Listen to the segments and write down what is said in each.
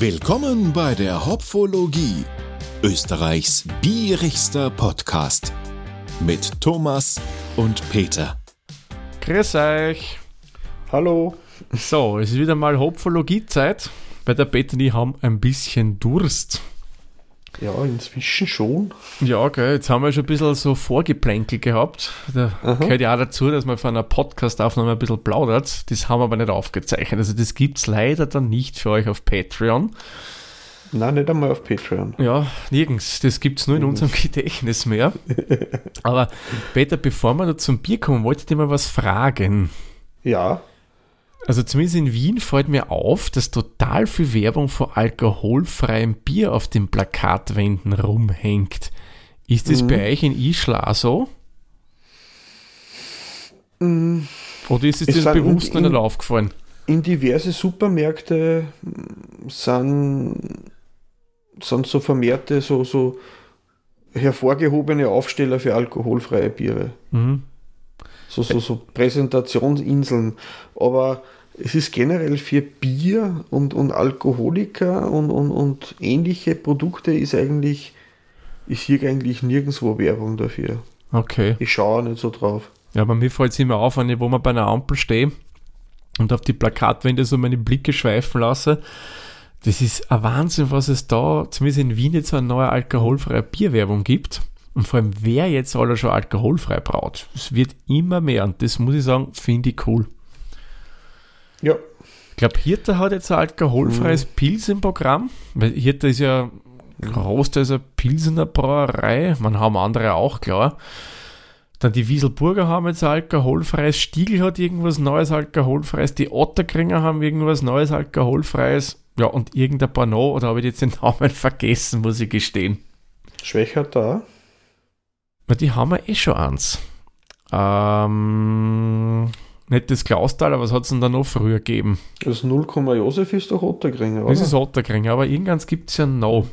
Willkommen bei der Hopfologie, Österreichs bierigster Podcast mit Thomas und Peter. Grüß euch. Hallo. So, es ist wieder mal Hopfologie-Zeit. Bei der Peter und ich haben ein bisschen Durst. Ja, inzwischen schon. Ja, gell, jetzt haben wir schon ein bisschen so Vorgeplänkel gehabt. Da Aha. gehört ja auch dazu, dass man von einer Podcast-Aufnahme ein bisschen plaudert. Das haben wir aber nicht aufgezeichnet. Also das gibt es leider dann nicht für euch auf Patreon. Nein, nicht einmal auf Patreon. Ja, nirgends. Das gibt es nur in unserem Gedächtnis mehr. Aber Peter, bevor wir noch zum Bier kommen, wollte ich dir mal was fragen. Ja, Also zumindest in Wien fällt mir auf, dass total viel Werbung vor alkoholfreiem Bier auf den Plakatwänden rumhängt. Ist das bei euch in Ischla so? Oder ist es Es dir bewusst in- nicht aufgefallen? in diverse Supermärkte mm, sind, sind so vermehrte, so, so hervorgehobene Aufsteller für alkoholfreie Biere. Mhm. So, so, so Präsentationsinseln. Aber es ist generell für Bier und, und Alkoholiker und, und, und ähnliche Produkte ist eigentlich, ist hier eigentlich nirgendwo Werbung dafür. Okay. Ich schaue nicht so drauf. Ja, aber mir fällt es immer auf, wenn ich wo man bei einer Ampel stehe und auf die Plakatwände so meine Blicke schweifen lasse. Das ist ein Wahnsinn, was es da, zumindest in Wien, jetzt so eine neue alkoholfreie Bierwerbung gibt. Und vor allem, wer jetzt alle schon alkoholfrei braut. Es wird immer mehr und das muss ich sagen, finde ich cool. Ja, Ich glaube, Hirte hat jetzt ein alkoholfreies Pils im Programm. Weil Hirte ist ja großteils eine Pilsener Brauerei. Man haben andere auch, klar. Dann die Wieselburger haben jetzt ein alkoholfreies. Stiegel hat irgendwas Neues alkoholfreies. Die Otterkringer haben irgendwas Neues alkoholfreies. Ja, und irgendein paar noch. Oder habe ich jetzt den Namen vergessen, muss ich gestehen. Schwächert da. Na, die haben wir eh schon eins. Ähm, nicht das Klaustal, aber was hat es denn da noch früher gegeben? Das 0, Josef ist doch Ottergringer, oder? Das ist Otterkring, aber irgendwann gibt es ja noch.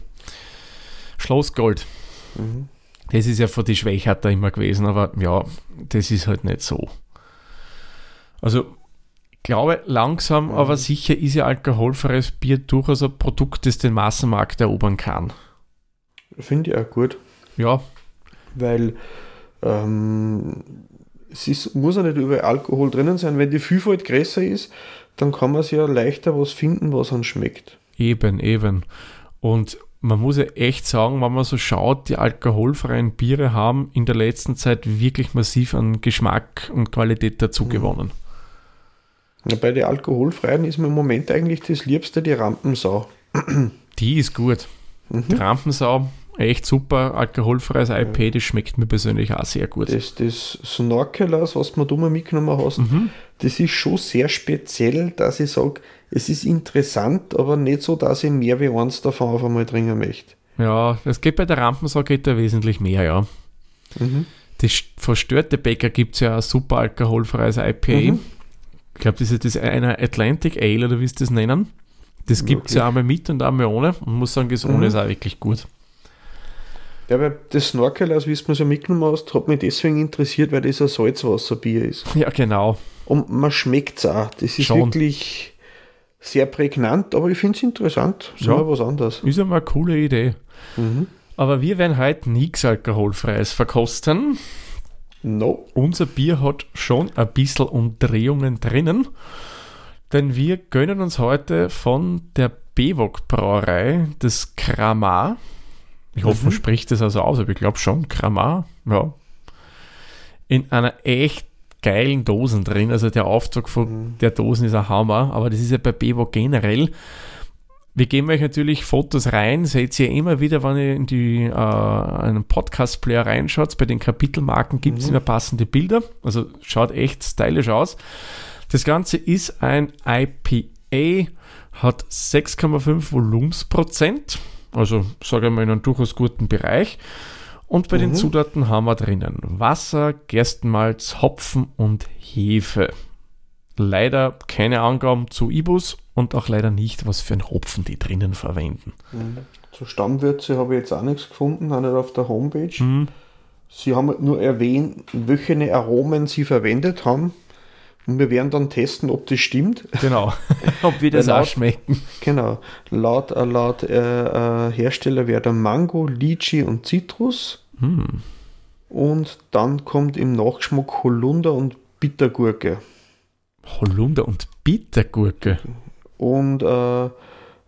Schlossgold. Mhm. Das ist ja von die Schwächert immer gewesen, aber ja, das ist halt nicht so. Also, ich glaube, langsam, aber sicher ist ja alkoholfreies Bier durchaus ein Produkt, das den Massenmarkt erobern kann. Finde ich auch gut, Ja, weil ähm, es ist, muss ja nicht überall Alkohol drinnen sein. Wenn die Vielfalt größer ist, dann kann man sich ja leichter was finden, was einem schmeckt. eben, eben. Und man muss ja echt sagen, wenn man so schaut, die alkoholfreien Biere haben in der letzten Zeit wirklich massiv an Geschmack und Qualität dazu gewonnen. Ja, bei den Alkoholfreien ist mir im Moment eigentlich das Liebste die Rampensau. Die ist gut. Die Rampensau, echt super. Alkoholfreies IP, das schmeckt mir persönlich auch sehr gut. Das, das Snorkelers, was du mal mitgenommen hast, Mhm. das ist schon sehr speziell, dass ich sage, es ist interessant, aber nicht so, dass ich mehr wie eins davon auf einmal trinken möchte. Ja, das geht bei der Rampensau geht da wesentlich mehr, ja. Mhm. Das verstörte Bäcker gibt es ja ein super alkoholfreies IPA. Mhm. Ich glaube, das ist das eine Atlantic Ale oder wie sie das nennen. Das gibt es ja einmal mit und einmal ohne. Und muss sagen, das ohne Mhm. ist auch wirklich gut. Ja, weil das Snorkelers, wie du mir so mitgenommen hast, hat mich deswegen interessiert, weil das ein Salzwasserbier ist. Ja, genau. Und man schmeckt es auch. Das ist Schon. wirklich sehr prägnant, aber ich finde es interessant. So Ja. mal was anderes. Ist ja mal eine coole Idee. Mhm. Aber wir werden heute nichts Alkoholfreies verkosten. No. Unser Bier hat schon ein bisschen Umdrehungen drinnen, denn wir gönnen uns heute von der Bewok Brauerei das Kramar. Ich hoffe, man spricht das also aus, aber ich glaube schon, Kramar, ja. In einer echt geilen Dosen drin, also der Auftrag von der Dosen ist ein Hammer, aber das ist ja bei Bewok generell. Wir geben euch natürlich Fotos rein, seht ihr immer wieder, wenn ihr in die, äh, einen Podcast-Player reinschaut. Bei den Kapitelmarken gibt es immer passende Bilder. Also schaut echt stylisch aus. Das Ganze ist ein IPA, hat 6,5 Volumensprozent. Also sage ich mal in einem durchaus guten Bereich. Und bei den Zutaten haben wir drinnen Wasser, Gerstenmalz, Hopfen und Hefe. Leider keine Angaben zu Ibus und auch leider nicht, was für einen Hopfen die drinnen verwenden. Zu Stammwürze habe ich jetzt auch nichts gefunden, auch nicht auf der Homepage. Mhm. Sie haben nur erwähnt, welche Aromen sie verwendet haben. Und wir werden dann testen, ob das stimmt. Genau. ob wir das Weil auch laut- schmecken. Genau. Laut, äh, laut äh, äh, Hersteller wäre der Mango, Lychee und Zitrus. Hm. Und dann kommt im Nachgeschmack Holunder und Bittergurke. Holunder und Bittergurke. Und äh,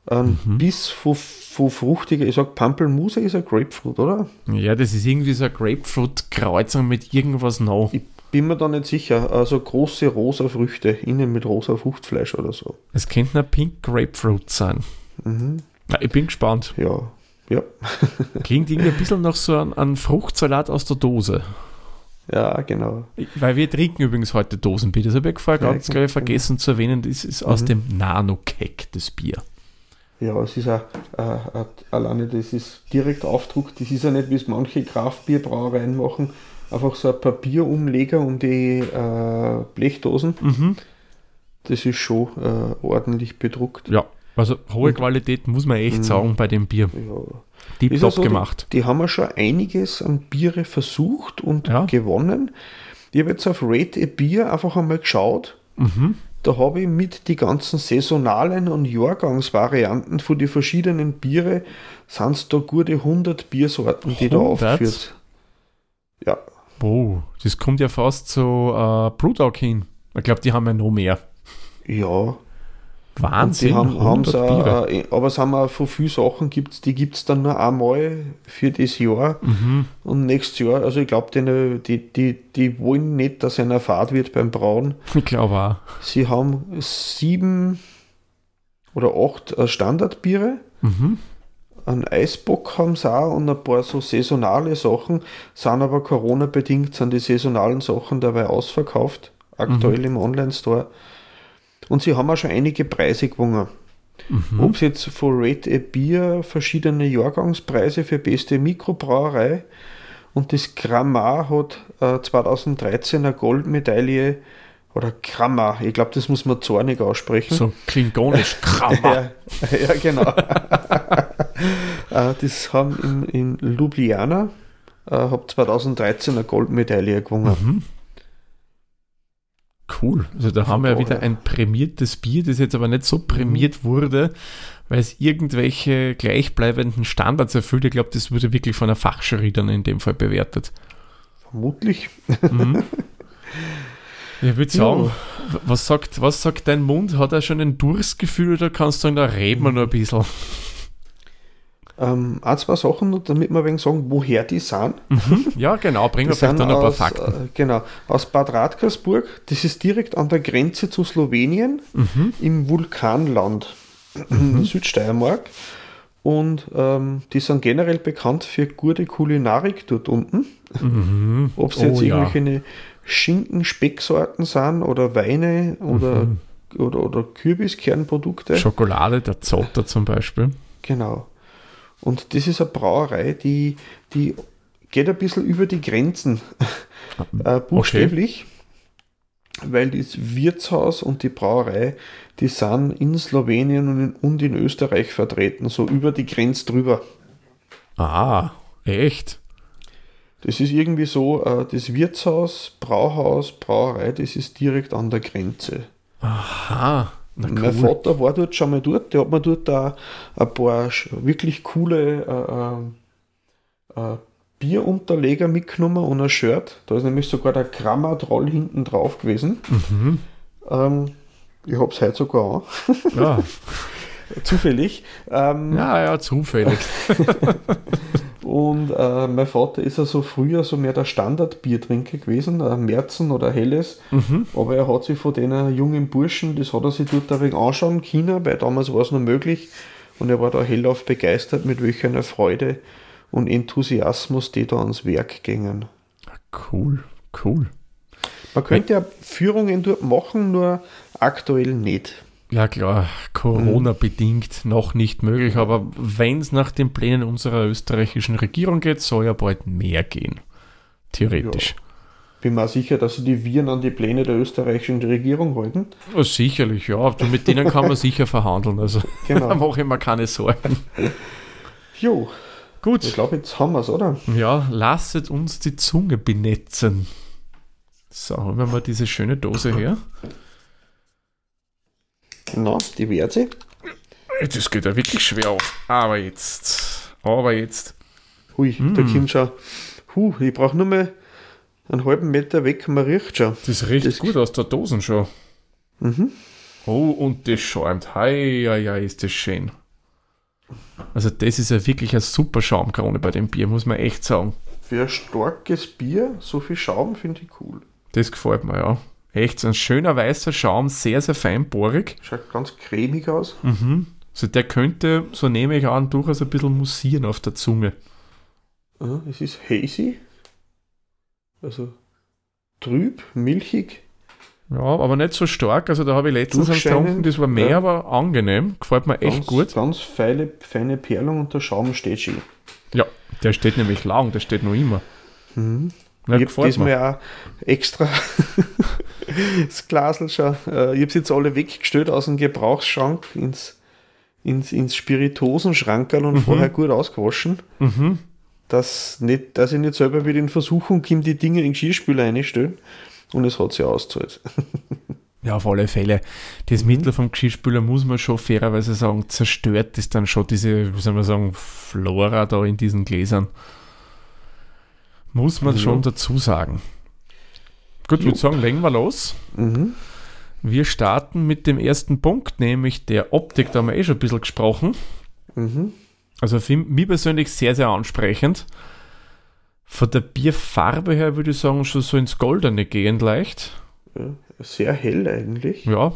ein Mhm. Biss von, von fruchtiger, ich sag Pampelmuse ist ein Grapefruit, oder? Ja, das ist irgendwie so eine Grapefruit-Kreuzung mit irgendwas noch. Ich bin mir da nicht sicher. Also große rosa Früchte, innen mit rosa Fruchtfleisch oder so. Es könnte ein Pink Grapefruit sein. Mhm. Na, ich bin gespannt. Ja. Ja. Klingt irgendwie ein bisschen nach so einem, einem Fruchtsalat aus der Dose. Ja, genau. Weil wir trinken übrigens heute Dosenbier. Das habe ich vorher Ja, ganz gleich vergessen zu erwähnen. Das ist aus Mhm. dem Nano-Kek, das Bier. Ja, es ist auch, alleine das ist direkt Aufdruck, das ist ja nicht, wie es manche Kraftbierbrauereien machen, einfach so ein Papierumleger um die äh, Blechdosen. Mhm. Das ist schon äh, ordentlich bedruckt. Ja, also hohe Qualität muss man echt Mhm. sagen bei dem Bier. Ja. Tipptopp Ist gemacht. Die, die haben ja schon einiges an Biere versucht und Ja. gewonnen. Ich habe jetzt auf Rate a Bier einfach einmal geschaut. Mhm. Da habe ich mit die ganzen saisonalen und Jahrgangsvarianten von die verschiedenen Biere, sind es da gute 100 Biersorten, die da 100? aufgeführt. Ja, Oh, das kommt ja fast zu äh, Brewdog hin. Ich glaube, die haben ja noch mehr. ja. Wahnsinn, haben, haben's 100 auch, Biere. äh, aber es haben auch von vielen Sachen gibt's, die gibt es dann nur einmal für das Jahr Mhm. und nächstes Jahr. Also ich glaube, die, die, die, die wollen nicht, dass einer Fahrt wird beim Brauen. Ich glaube auch. Sie haben sieben oder acht äh, Standardbiere. Mhm. Ein Eisbock haben sie auch und ein paar so saisonale Sachen, sind aber Corona-bedingt, sind die saisonalen Sachen dabei ausverkauft, aktuell im Online-Store. Und sie haben auch schon einige Preise gewonnen. Mhm. Ob es jetzt von Rate a Bier verschiedene Jahrgangspreise für beste Mikrobrauerei und das Grammar hat äh, 2013 eine Goldmedaille oder Grammar, ich glaube, das muss man zornig aussprechen. So klingonisch. Krammer. Ja, ja genau. Äh, das haben in, in Ljubljana, äh, hab 2013 eine Goldmedaille gewonnen. Mhm. Cool. Also da haben wir ja wieder ja. ein prämiertes Bier, das jetzt aber nicht so prämiert wurde, weil es irgendwelche gleichbleibenden Standards erfüllt. Ich glaube, das wurde wirklich von einer Fachjury dann in dem Fall bewertet. Vermutlich. Mhm. Ich würde Ja. sagen, w- was sagt, was sagt dein Mund? Hat er schon ein Durstgefühl oder kannst du sagen, da reden wir noch ein bisschen? Ähm, ein, zwei Sachen, damit wir wenig sagen, woher die sind. Ja, genau, bringen wir vielleicht dann ein paar Fakten. äh, genau, aus Bad Radkersburg. Das ist direkt an der Grenze zu Slowenien Mhm. im Vulkanland in Südsteiermark. Und ähm, die sind generell bekannt für gute Kulinarik dort unten. Mhm. Ob es Oh jetzt ja. irgendwelche Schinken, Specksorten sind oder Weine oder, Mhm. oder, oder Kürbiskernprodukte. Schokolade, der Zotter zum Beispiel. Genau. Und das ist eine Brauerei, die, die geht ein bisschen über die Grenzen, äh, buchstäblich, weil das Wirtshaus und die Brauerei, die sind in Slowenien und in, und in Österreich vertreten, so über die Grenze drüber. Ah, echt? Das ist irgendwie so, äh, das Wirtshaus, Brauhaus, Brauerei, das ist direkt an der Grenze. Aha. Na Mein cool. Vater war dort schon mal dort, der hat mir dort da ein paar wirklich coole äh, äh, äh, Bierunterleger mitgenommen und ein Shirt. Da ist nämlich sogar der Grammatroll hinten drauf gewesen. Mhm. Ähm, ich habe es heute sogar an, Ja. zufällig. Ähm, ja, ja, zufällig. Und äh, mein Vater ist also früher so mehr der Standardbiertrinker gewesen, ein Märzen oder Helles. Mhm. Aber er hat sich von den jungen Burschen, das hat er sich dort ein wenig anschauen können, weil damals war es noch möglich. Und er war da hellauf begeistert, mit welcher einer Freude und Enthusiasmus die da ans Werk gingen. Cool, cool. Man könnte ja Führungen dort machen, nur aktuell nicht. Ja klar, Corona-bedingt noch nicht möglich, aber wenn es nach den Plänen unserer österreichischen Regierung geht, soll ja bald mehr gehen. Theoretisch. Bin mir sicher, dass sie die Viren an die Pläne der österreichischen Regierung halten. Ja, sicherlich, ja. Also mit denen kann man sicher verhandeln. Also da Genau. mache ich mir keine Sorgen. Jo, ich Gut, glaube, jetzt haben wir es, oder? ja, lasset uns die Zunge benetzen. So, holen wir mal diese schöne Dose her. Na, die Werte. Das geht ja wirklich schwer auf. Aber jetzt. Aber jetzt. Hui, da kommt schon. Huh, ich brauche nur mal einen halben Meter weg, man riecht schon. Das riecht Das- gut aus der Dose schon. Mhm. Oh, und das schäumt. Hei, hei, hei, ist das schön. Also das ist ja wirklich eine super Schaumkrone bei dem Bier, muss man echt sagen. Für ein starkes Bier, so viel Schaum finde ich cool. Das gefällt mir, ja. Echt, so ein schöner weißer Schaum, sehr, sehr feinbohrig. Schaut ganz cremig aus. Mhm. Also der könnte, so nehme ich an, durchaus ein bisschen mussieren auf der Zunge. Ja, es ist hazy. Also trüb, milchig. Ja, aber nicht so stark. Also da habe ich letztens getrunken, das war mehr, ja. aber angenehm. Gefällt mir echt ganz, gut. Ganz feine, feine Perlung und der Schaum steht schon. Ja, der steht nämlich lang, der steht noch immer. Mhm. Ja, ich habe diesmal mir. auch extra das Glasel schon. Äh, ich habe es jetzt alle weggestellt aus dem Gebrauchsschrank ins, ins, ins Spiritosenschrankerl und vorher gut ausgewaschen. Mhm. Dass, nicht, dass ich nicht selber wieder in Versuchung komme, die Dinge in den Geschirrspüler einstellen. Und es hat sich ausgezahlt. Ja, auf alle Fälle. Das Mhm. Mittel vom Geschirrspüler muss man schon fairerweise sagen, zerstört ist dann schon diese, wie soll man sagen, Flora da in diesen Gläsern. Muss man Ja. schon dazu sagen. Gut, ich würde sagen, legen wir los. Mhm. Wir starten mit dem ersten Punkt, nämlich der Optik, da haben wir eh schon ein bisschen gesprochen. Mhm. Also für mich persönlich sehr, sehr ansprechend. Von der Bierfarbe her würde ich sagen, schon so ins Goldene gehend leicht. Ja, sehr hell eigentlich. Ja.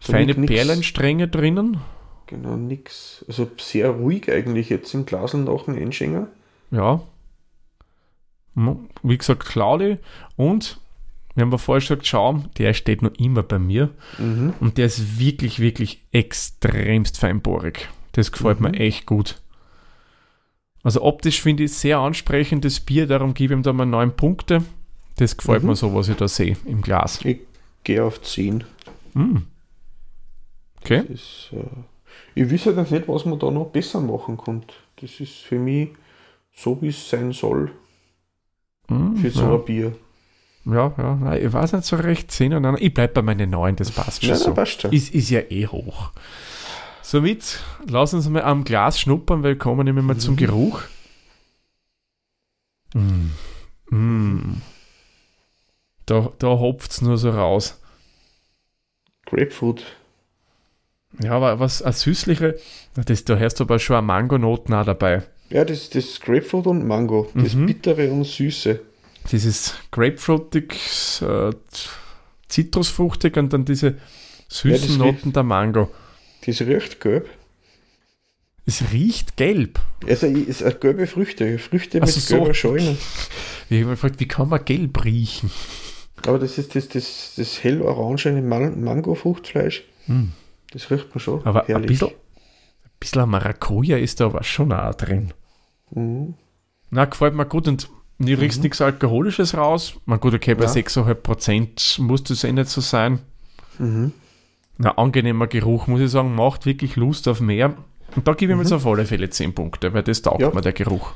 So Feine nix- Perlenstränge drinnen. Genau, nix. Also sehr ruhig eigentlich jetzt im Glasl nach dem Einschenker. Ja. Wie gesagt, Claudi. Und wir haben vorher schon gesagt, Schaum, der steht noch immer bei mir. Mhm. Und der ist wirklich, wirklich extremst feinbohrig. Das gefällt Mhm. mir echt gut. Also optisch finde ich sehr ansprechendes Bier, darum gebe ich ihm da mal neun Punkte. Das gefällt Mhm. mir so, was ich da sehe im Glas. Ich gehe auf 10. Mm. Okay. Ist, äh, ich weiß halt nicht, was man da noch besser machen kann. Das ist für mich so, wie es sein soll Mm, für so ja. ein Bier. ja, ja, nein, ich weiß nicht so recht. 10 und 9. Ich bleibe bei meinen 9, das passt schon Ja, so. passt schon. Ist, ist ja eh hoch. Somit, lass uns mal am Glas schnuppern, weil wir kommen nämlich mal zum Mhm. Geruch. Mm. Mm. Da, da hopft es nur so raus. Grapefruit. Ja, aber was eine süßliche, das, da hörst du aber schon eine Mangonoten auch dabei. Ja, das, das Grapefruit und Mango. Das Mhm. Bittere und Süße. Dieses Grapefruitig, äh, Zitrusfruchtig und dann diese Ja, süßen das Noten der Mango. Das riecht gelb. Es riecht gelb. Also es ist eine gelbe Früchte. Früchte mit Also so. gelber Scheune. Ich habe mich gefragt, wie kann man gelb riechen? Aber das ist das, das, das hell-orangene Man Mango-Fruchtfleisch. Mm. Das riecht man schon. Aber herrlich. ein bisschen Maracuja ist da aber schon auch drin. Mhm. Na, gefällt mir gut und nie riechst nichts Alkoholisches raus. Man gut, okay, bei Ja. 6,5% muss das eh nicht so sein. Mhm. Na, angenehmer Geruch, muss ich sagen, macht wirklich Lust auf mehr. Und da gebe ich mir jetzt auf alle Fälle 10 Punkte, weil das taugt Ja. mir der Geruch.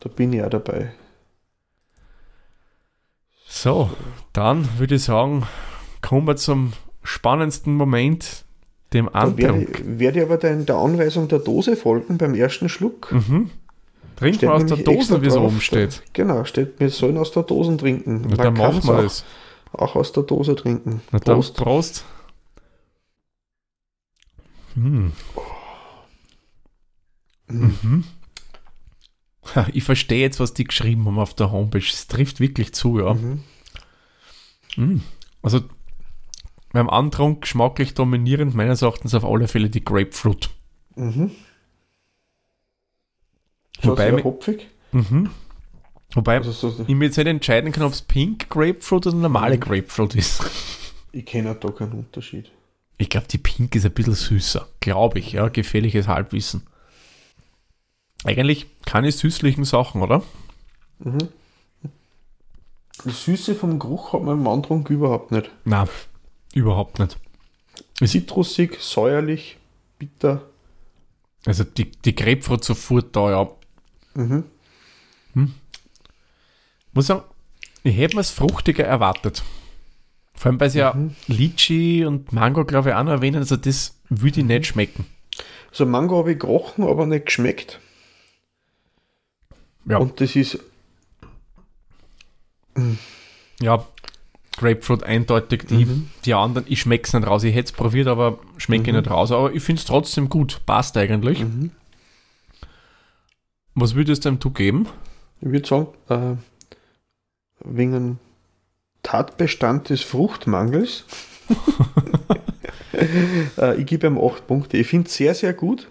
Da bin ich auch dabei. So, dann würde ich sagen, kommen wir zum spannendsten Moment, dem werde, Antrunk. werde ich aber der, der Anweisung der Dose folgen beim ersten Schluck. Mhm. Trinken Steht wir aus der Dose, wie es oben steht. Genau, steht, wir sollen aus der Dose trinken. Na, dann machen wir auch, das. auch aus der Dose trinken. Na dann Prost. Prost. Hm. Mhm. Mhm. Ich verstehe jetzt, was die geschrieben haben auf der Homepage. Es trifft wirklich zu, ja. Mhm. Mhm. Also beim Antrunk geschmacklich dominierend meines Erachtens auf alle Fälle die Grapefruit. Mhm. Wobei sehr hopfig. Mhm. Wobei Also so, ich mir jetzt nicht entscheiden kann, ob es Pink Grapefruit oder normale Mhm. Grapefruit ist. ich kenne da keinen Unterschied. Ich glaube, die Pink ist ein bisschen süßer. Glaube ich, ja. Gefährliches Halbwissen. Eigentlich keine süßlichen Sachen, oder? Mhm. Die Süße vom Geruch hat man im Antrunk überhaupt nicht. Na, überhaupt nicht. Zitrusig, säuerlich, bitter. Also die, die Grapefruit sofort da, ja. Mhm. Muss sagen, Ich hätte mir es fruchtiger erwartet. Vor allem, weil sie ja Litchi und Mango, glaube ich, auch noch erwähnen. Also, das würde ich nicht schmecken. Also Mango habe ich gerochen, aber nicht geschmeckt. Ja, Und das ist, ja Grapefruit eindeutig. Die, Mhm. die anderen, ich schmecke es nicht raus. Ich hätte es probiert, aber schmecke ich nicht raus. Aber ich finde es trotzdem gut. Passt eigentlich. Mhm. Was würdest du geben? ich würde sagen, äh, wegen einem Tatbestand des Fruchtmangels. äh, ich gebe ihm 8 Punkte. Ich finde es sehr, sehr gut.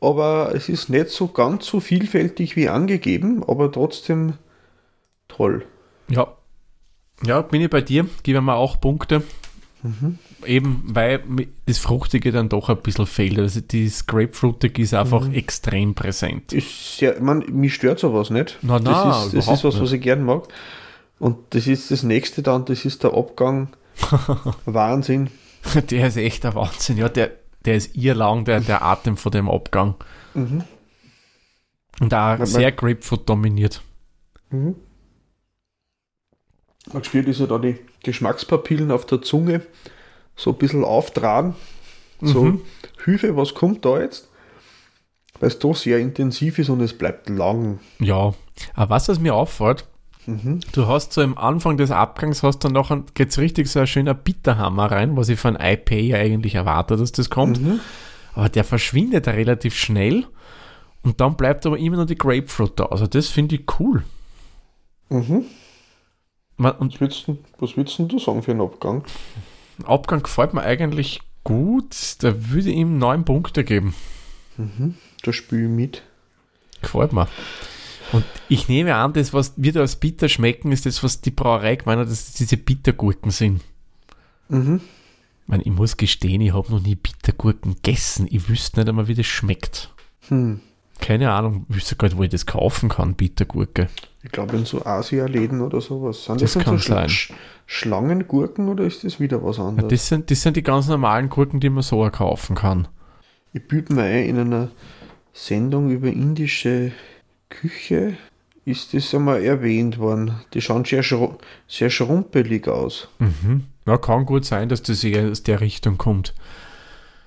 Aber es ist nicht so ganz so vielfältig wie angegeben, aber trotzdem toll. Ja. Ja, bin ich bei dir. Gebe mir auch Punkte. Mhm. Eben, weil das Fruchtige dann doch ein bisschen fehlt. Also das Grapefruitig ist einfach Mhm. extrem präsent. Ist sehr, man, mich stört sowas nicht. Na, na, das ist, das ist was, was ich gern mag. Und das ist das nächste dann, das ist der Abgang. Wahnsinn. Der ist echt ein Wahnsinn. Ja, der, der ist irrlang, der, der Atem von dem Abgang. Mhm. Und auch man- sehr Grapefruit dominiert. Mhm. Man spürt ist ja da die Geschmackspapillen auf der Zunge so ein bisschen auftragen. So, Mhm. Hilfe, was kommt da jetzt? Weil es doch sehr intensiv ist und es bleibt lang. Ja. Aber was, was mir auffällt, Mhm. du hast so am Anfang des Abgangs, hast dann nachher, geht's richtig so ein schöner Bitterhammer rein, was ich von IPA ja eigentlich erwarte, dass das kommt. Mhm. Aber der verschwindet relativ schnell und dann bleibt aber immer noch die Grapefruit da. Also das finde ich cool. Mhm. Was, würdest du, was denn du sagen für einen Abgang? Abgang gefällt mir eigentlich gut. Da würde ich ihm neun Punkte geben. Da spiele ich mit. Gefällt mir. Und ich nehme an, das, was wir da als bitter schmecken, ist das, was die Brauerei gemeint hat, dass das diese Bittergurken sind. Mhm. Ich, meine, ich muss gestehen, ich habe noch nie Bittergurken gegessen. Ich wüsste nicht einmal, wie das schmeckt. Hm. Keine Ahnung, ich wüsste gar nicht, wo ich das kaufen kann, Bittergurke. Ich glaube in so Asia-Läden oder sowas. Sind Das das, kann so sein. Sch Schlangengurken oder ist das wieder was Ja, anderes? das, sind, das sind die ganz normalen Gurken, die man so kaufen kann. Ich büte mir ein, in einer Sendung über indische Küche ist das einmal erwähnt worden. Die schauen sehr, schru sehr schrumpelig aus. Mhm. Ja, kann gut sein, dass das eher aus der Richtung kommt.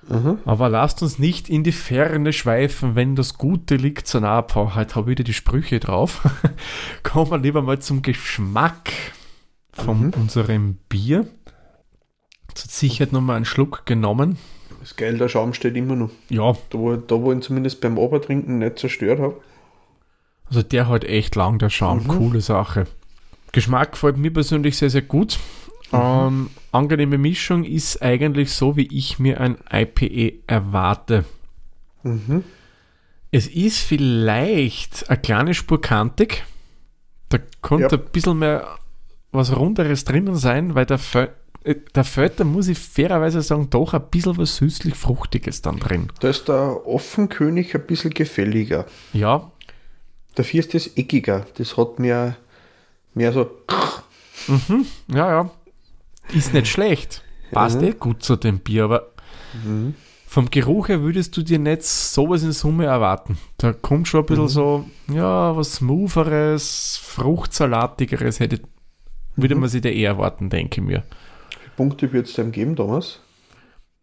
Aha. Aber lasst uns nicht in die Ferne schweifen, wenn das Gute liegt so nah. Boah, heute habe ich wieder die Sprüche drauf. Kommen wir lieber mal zum Geschmack von Mhm. unserem Bier. Hat Sicherheit nochmal einen Schluck genommen. Das geil, der Schaum steht immer noch. Ja, Da wo, da, wo ich ihn zumindest beim Obertrinken nicht zerstört habe. also der halt echt lang, der Schaum. Mhm. Coole Sache. Geschmack gefällt mir persönlich sehr, sehr gut. Ähm, angenehme Mischung ist eigentlich so, wie ich mir ein IPA erwarte. Mhm. Es ist vielleicht eine kleine Spur kantig. Da könnte Ja. ein bisschen mehr was Runderes drinnen sein, weil der, Fö äh, der Fötter, muss ich fairerweise sagen, doch ein bisschen was süßlich-fruchtiges dann drin. Da ist der Offenkönig ein bisschen gefälliger. Ja, Dafür ist das eckiger. Das hat mehr, mehr so. ja, ja. Ist nicht schlecht. Passt Ja. eh gut zu dem Bier, aber Mhm. vom Geruch her würdest du dir nicht sowas in Summe erwarten. Da kommt schon ein bisschen so, ja, was Smootheres, Fruchtsalatigeres hätte, würde man sich da eher erwarten, denke ich mir. Wie viele Punkte wird es dem geben, Thomas?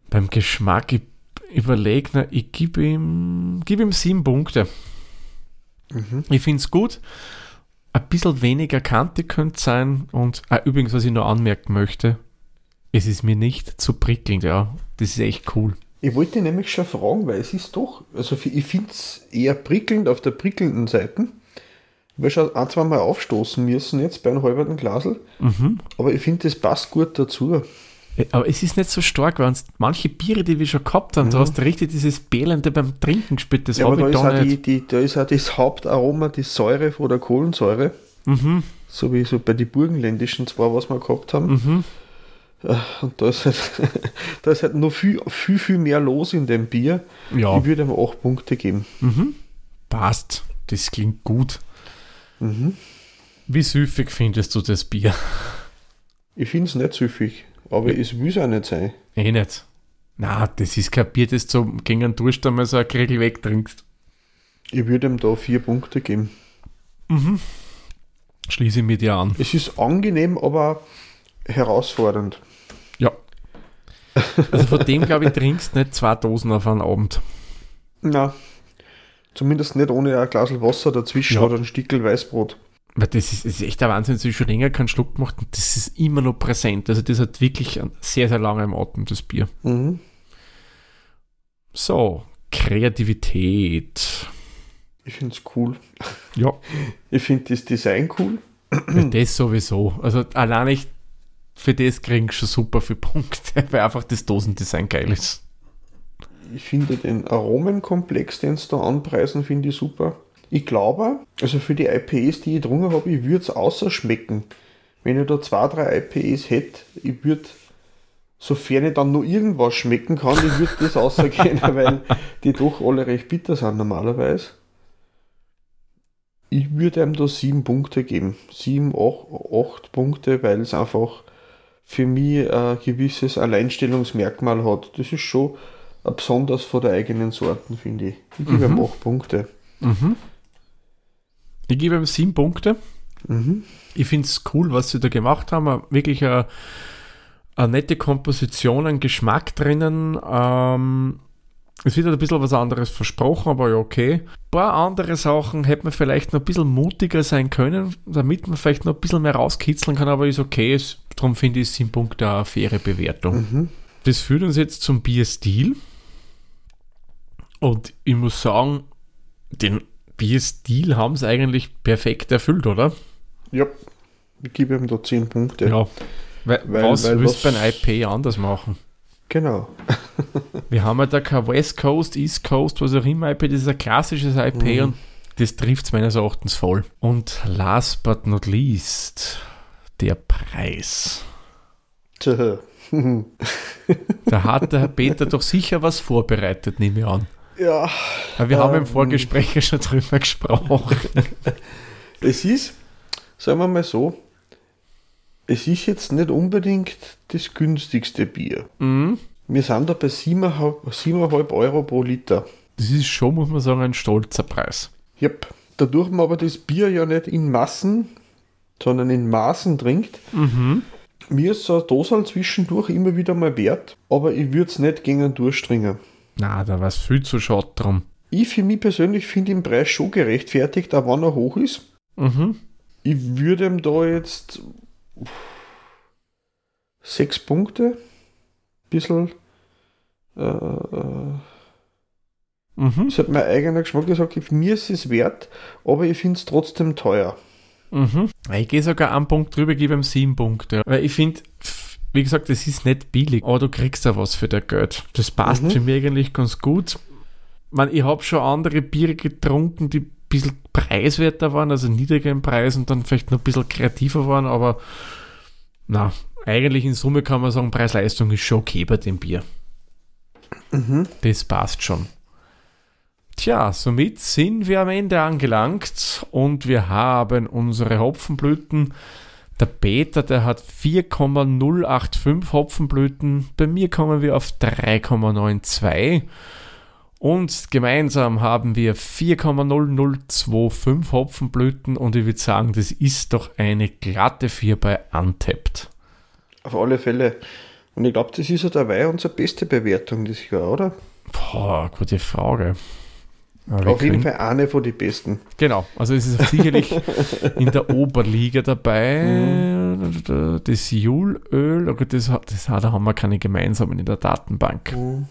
Beim Geschmack, ich überlege, na, ich gebe ihm, gib ihm sieben Punkte. Ich finde es gut. Ein bisschen weniger kantig könnte sein. Und ah, übrigens, was ich noch anmerken möchte, es ist mir nicht zu prickelnd, ja. Das ist echt cool. Ich wollte nämlich schon fragen, weil es ist doch, also ich finde es eher prickelnd auf der prickelnden Seite. Ich habe schon ein, zwei Mal aufstoßen müssen jetzt bei einem halben Glasel, Mhm. aber ich finde, das passt gut dazu. Aber es ist nicht so stark, weil uns manche Biere, die wir schon gehabt haben, hast du richtig dieses Bählende beim Trinken gespielt. Das Ja, aber da ist, da die, die, da ist auch das Hauptaroma, die Säure von der Kohlensäure, Mhm. so wie so bei den burgenländischen zwei, was wir gehabt haben. Mhm. Äh, Und da ist halt, da ist halt noch viel, viel, viel mehr los in dem Bier. Ja, Ich würde ihm 8 Punkte geben. mhm. passt. Das klingt gut. Mhm. Wie süffig findest du das Bier? Ich finde es nicht süffig, aber es will es auch nicht sein. Eh nicht. Na, das ist kein Bier, das du gegen einen Durst einmal so ein Kriegel wegtrinkst. Ich würde ihm da 4 Punkte geben. Mhm. Schließe ich mit dir an. Es ist angenehm, aber herausfordernd. Ja. Also von dem, glaube ich, trinkst nicht zwei Dosen auf einen Abend. Na, zumindest nicht ohne ein Glas Wasser dazwischen Ja. oder ein Stickel Weißbrot. Weil das ist, das ist echt der Wahnsinn, dass ich schon länger keinen Schluck gemacht und das ist immer noch präsent. Also das hat wirklich sehr, sehr lange im Atem, das Bier. Mhm. So, Kreativität. Ich finde es cool. Ja, Ich finde das Design cool. das sowieso. Also allein ich, für das kriegen schon super viele Punkte, weil einfach das Dosendesign geil ist. Ich finde den Aromenkomplex, den sie da anpreisen, finde ich super. Ich glaube, also für die IPAs, die ich drungen habe, ich würde es außer schmecken. Wenn ich da zwei, drei IPAs hätte, ich würde, sofern ich dann nur irgendwas schmecken kann, ich würde das außergehen, weil die doch alle recht bitter sind normalerweise. Ich würde ihm da sieben Punkte geben. Sieben, acht, acht Punkte, weil es einfach für mich ein gewisses Alleinstellungsmerkmal hat. Das ist schon besonders von der eigenen Sorten, finde ich. Ich gebe ihm acht Punkte. Mhm. Ich gebe ihm sieben Punkte. Mhm. Ich finde es cool, was sie da gemacht haben. Wirklich eine, eine nette Komposition, ein Geschmack drinnen. Ähm, es wird halt ein bisschen was anderes versprochen, aber ja, okay. Ein paar andere Sachen hätte man vielleicht noch ein bisschen mutiger sein können, damit man vielleicht noch ein bisschen mehr rauskitzeln kann, aber ist okay. Darum finde ich sieben Punkte eine faire Bewertung. Mhm. Das führt uns jetzt zum Bierstil. Und ich muss sagen, den Bierstil haben sie eigentlich perfekt erfüllt, oder? Ja, ich gebe ihm da zehn Punkte. Ja. Weil, Weil- was weil willst du beim IP anders machen? Genau. Wir haben ja da kein West Coast, East Coast, was auch immer IP, das ist ein klassisches IP Mhm. und das trifft es meines Erachtens voll. Und last but not least, der Preis. Tja. Da hat der Herr Peter doch sicher was vorbereitet, nehme ich an. Ja, Aber wir haben im Ähm. Vorgespräch ja schon drüber gesprochen. es ist, sagen wir mal so, es ist jetzt nicht unbedingt das günstigste Bier. Mhm. Wir sind da bei 7,5 7,5 Euro pro Liter. Das ist schon, muss man sagen, ein stolzer Preis. Yep. Dadurch man aber das Bier ja nicht in Massen, sondern in Maßen trinkt, Mhm. mir ist so ein Dosal zwischendurch immer wieder mal wert, aber ich würde es nicht gegen durchdringen. Na, da war es viel zu schade drum. Ich für mich persönlich finde den Preis schon gerechtfertigt, auch wenn er hoch ist. Mhm. Ich würde ihm da jetzt sechs Punkte, bisschen, äh, äh, Mhm. das hat mein eigener Geschmack gesagt, mir ist es wert, aber ich finde es trotzdem teuer. Mhm. Ich gehe sogar einen Punkt drüber, gebe ihm sieben Punkte. Weil ich finde, wie gesagt, das ist nicht billig, aber du kriegst ja was für dein Geld. Das passt Mhm. für mich eigentlich ganz gut. Ich, mein, ich habe schon andere Biere getrunken, die ein bisschen preiswerter waren, also niedriger im Preis und dann vielleicht noch ein bisschen kreativer waren, aber na, eigentlich in Summe kann man sagen, Preis-Leistung ist schon okay bei dem Bier. Mhm. Das passt schon. Tja, somit sind wir am Ende angelangt und wir haben unsere Hopfenblüten. Der Peter, der hat 4,085 Hopfenblüten. Bei mir kommen wir auf 3,92. Und gemeinsam haben wir 4,0025 Hopfenblüten und ich würde sagen, das ist doch eine glatte 4 bei Untapped. Auf alle Fälle. Und ich glaube, das ist ja dabei unsere beste Bewertung dieses Jahr, oder? Boah, gute Frage. Aber wir Auf jeden Fall eine von den besten. Genau, also es ist sicherlich in der Oberliga dabei. Das Julöl, okay, das, das, hat- da haben wir keine gemeinsamen in der Datenbank. Mhm.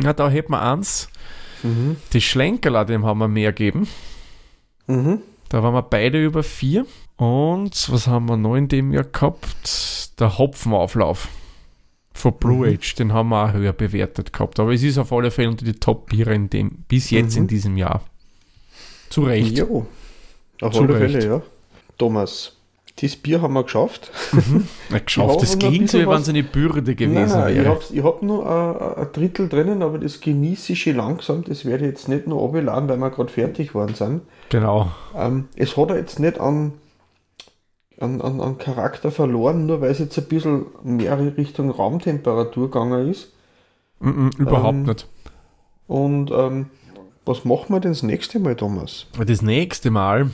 Ja, da hätten wir eins. Mhm. Das Schlenkerler, dem haben wir mehr gegeben. Mhm. Da waren wir beide über vier. Und was haben wir noch in dem Jahr gehabt? Der Hopfenauflauf von Blue Mhm. Age, den haben wir auch höher bewertet gehabt. Aber es ist auf alle Fälle unter die Top-Biere in dem, bis jetzt Mhm. in diesem Jahr. Zu Recht. Jo. Auf Zu alle Recht. Fälle, ja. Thomas, das Bier haben wir geschafft. Ja, geschafft. Das klingt so, wie wenn es eine Bürde gewesen Nein, ich wäre. habe ich hab nur ein, ein Drittel drinnen, aber das genieße ich schon langsam. Das werde ich jetzt nicht nur abladen, weil wir gerade fertig geworden sind. Genau. Ähm, es hat er jetzt nicht an, an, an, an Charakter verloren, nur weil es jetzt ein bisschen mehr Richtung Raumtemperatur gegangen ist. Mm -mm, überhaupt Ähm, nicht. Und ähm, was machen wir denn das nächste Mal, Thomas? Das nächste Mal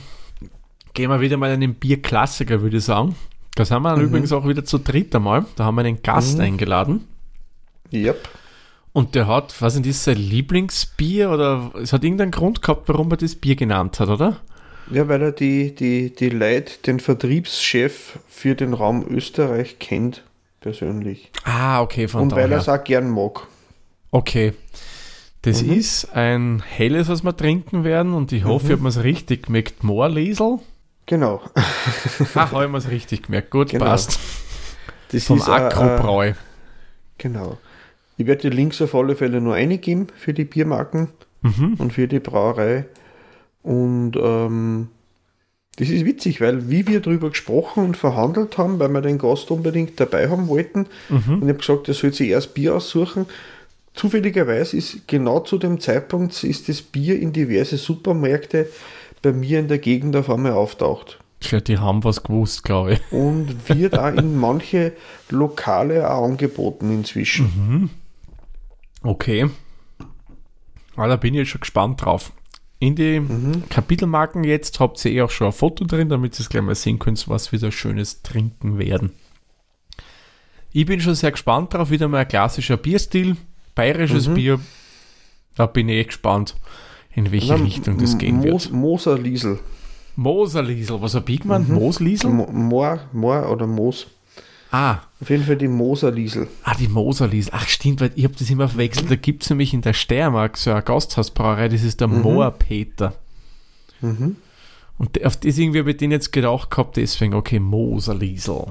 gehen wir wieder mal in den Bierklassiker, würde ich sagen. Da sind wir dann Mhm. übrigens auch wieder zu dritt einmal. Da haben wir einen Gast Mhm. eingeladen. Yep. Und der hat, was ist das, sein Lieblingsbier oder es hat irgendeinen Grund gehabt, warum er das Bier genannt hat, oder? Ja, weil er die, die, die Leute, den Vertriebschef für den Raum Österreich kennt, persönlich. Ah, okay, von Und weil er es auch gern mag. Okay. Das Mhm. ist ein helles, was wir trinken werden und ich hoffe, ich habe es richtig gemerkt. Moorliesel? Genau. Ach, habe ich es richtig gemerkt. Gut, Genau. passt. Das Vom ist Akrobräu. Genau. Ich werde die Links auf alle Fälle nur eingeben für die Biermarken Mhm. und für die Brauerei. Und ähm, das ist witzig, weil wie wir darüber gesprochen und verhandelt haben, weil wir den Gast unbedingt dabei haben wollten, Mhm. und ich habe gesagt, er soll sich erst Bier aussuchen. Zufälligerweise ist genau zu dem Zeitpunkt ist das Bier in diverse Supermärkte bei mir in der Gegend auf einmal auftaucht. Tja, die haben was gewusst, glaube ich. Und wird auch in manche Lokale auch angeboten inzwischen. Okay. Ah, da bin ich jetzt schon gespannt drauf. In die Kapitelmarken jetzt habt ihr eh auch schon ein Foto drin, damit ihr es gleich mal sehen könnt, was wir da schönes trinken werden. Ich bin schon sehr gespannt drauf, wieder mal ein klassischer Bierstil, bayerisches Mhm. Bier. Da bin ich eh gespannt, in welche Na, Richtung das gehen Moos, wird. Moserliesel. Moserliesel, was ich gemeint? Mhm. Moosliesel? Mo- Moor, Moor oder Moos. Ah, Auf jeden Fall die Moserliesel. Ah, die Moserlies. Ach, stimmt, weil ich habe das immer verwechselt. Da gibt es nämlich in der Steiermark so eine Gasthausbrauerei, das ist der Moorpeter. Mhm. Und auf das irgendwie habe ich den jetzt gedacht gehabt, deswegen, okay, Moserliesel.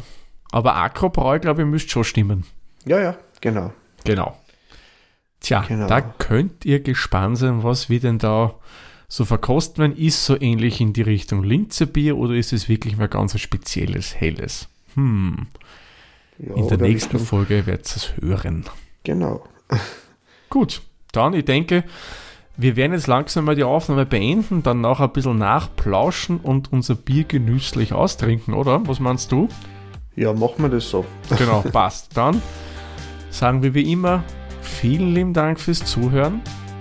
Aber Akrobräu, glaube ich, müsste schon stimmen. Ja, ja, genau. Genau. Tja, Genau. da könnt ihr gespannt sein, was wir denn da so verkosten werden. Ist so ähnlich in die Richtung Linzerbier oder ist es wirklich mal ganz ein spezielles, helles? Hm, Ja, in der nächsten Richtung- Folge werdet ihr es hören. Genau. Gut, dann, ich denke, wir werden jetzt langsam mal die Aufnahme beenden, dann noch ein bisschen nachplauschen und unser Bier genüsslich austrinken, oder? Was meinst du? Ja, machen wir das so. Genau, passt. Dann sagen wir wie immer vielen lieben Dank fürs Zuhören.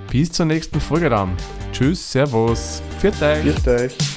Bis zur nächsten Folge dann. Tschüss, Servus, Viert euch. Viert euch.